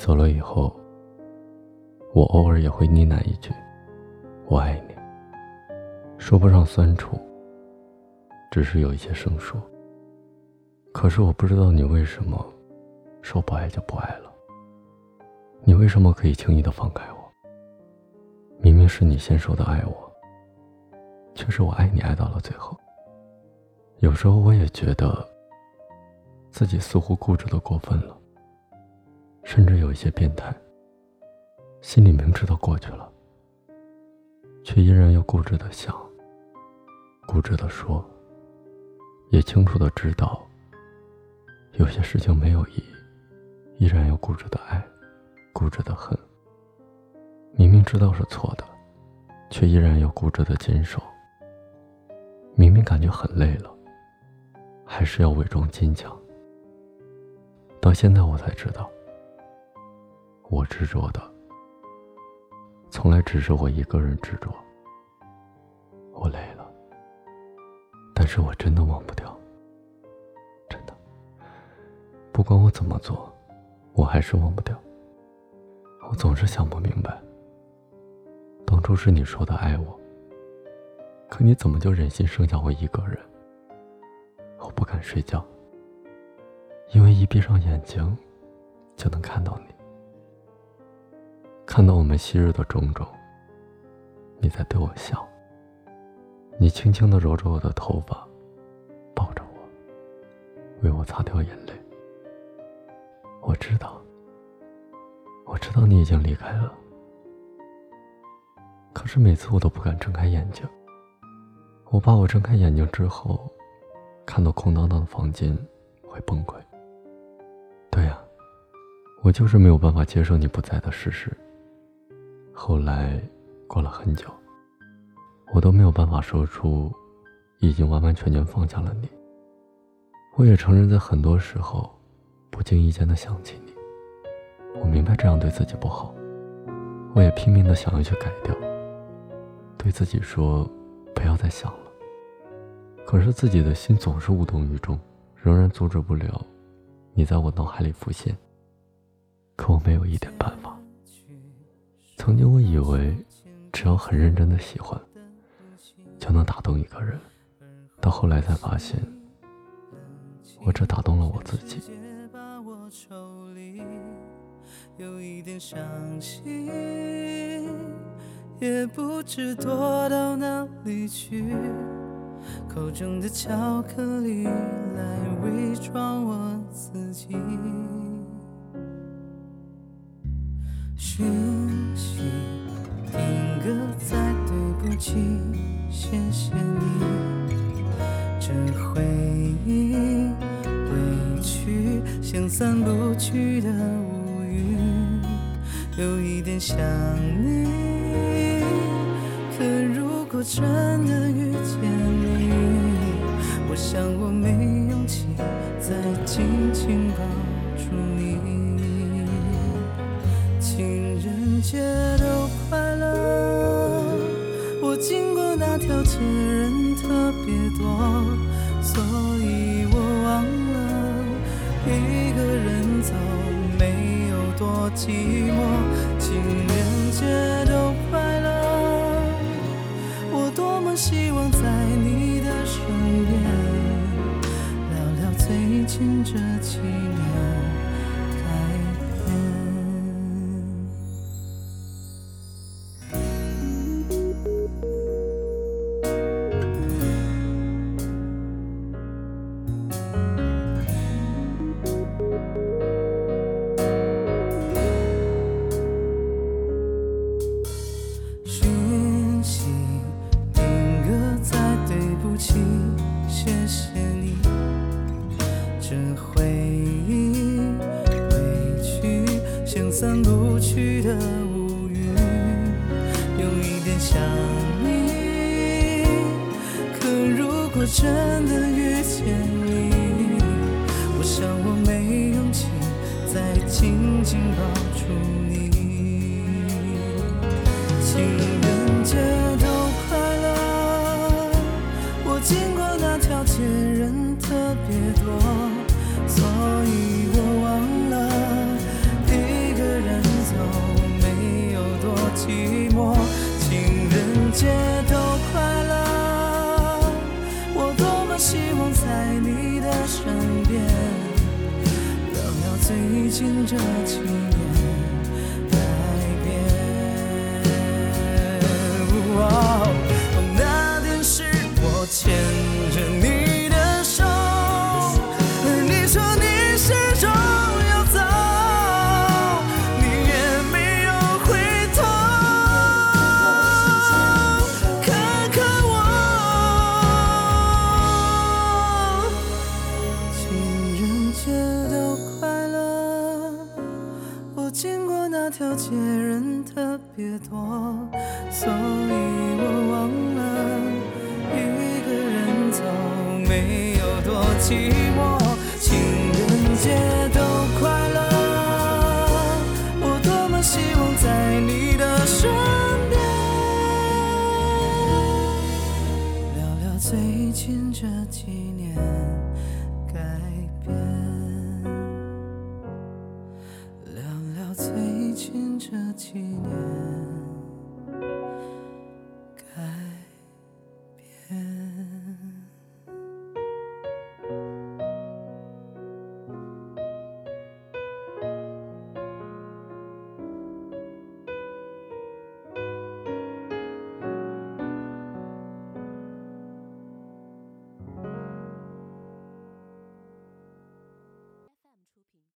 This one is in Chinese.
走了以后，我偶尔也会呢喃一句：“我爱你。”说不上酸楚，只是有一些生疏。可是我不知道你为什么说不爱就不爱了。你为什么可以轻易的放开我？明明是你先说的爱我，却是我爱你爱到了最后。有时候我也觉得自己似乎固执的过分了，甚至有一些变态。心里明知道过去了，却依然要固执的想。固执的说，也清楚的知道，有些事情没有意义，依然要固执的爱，固执的恨。明明知道是错的，却依然要固执的坚守。明明感觉很累了，还是要伪装坚强。到现在我才知道，我执着的，从来只是我一个人执着。我累了。但是我真的忘不掉，真的。不管我怎么做，我还是忘不掉。我总是想不明白，当初是你说的爱我，可你怎么就忍心剩下我一个人？我不敢睡觉，因为一闭上眼睛，就能看到你，看到我们昔日的种种。你在对我笑。你轻轻的揉着我的头发，抱着我，为我擦掉眼泪。我知道，我知道你已经离开了。可是每次我都不敢睁开眼睛，我怕我睁开眼睛之后，看到空荡荡的房间会崩溃。对呀，我就是没有办法接受你不在的事实。后来，过了很久。我都没有办法说出，已经完完全全放下了你。我也承认，在很多时候，不经意间的想起你。我明白这样对自己不好，我也拼命的想要去改掉，对自己说不要再想了。可是自己的心总是无动于衷，仍然阻止不了你在我脑海里浮现。可我没有一点办法。曾经我以为，只要很认真的喜欢。就能打动一个人，到后来才发现，我只打动了我自己。有一点伤心，也不知躲到哪里去，口中的巧克力来伪装我自己。讯息定格在对不起。谢谢你，这回忆委屈，像散不去的乌云，有一点想你。可如果真的遇见你，我想我没勇气再紧紧抱住你。节都快乐，我经过。那条街人特别多，所以我忘了一个人走没有多寂寞。情人节都快乐，我多么希望在你的身边聊聊最近这几年。想你。可如果真的遇见你，我想我没勇气再紧紧抱住你。情最近这几年。条街人特别多，所以我忘了一个人走没有多寂寞。情人节都快乐，我多么希望在你的身边，聊聊最近这几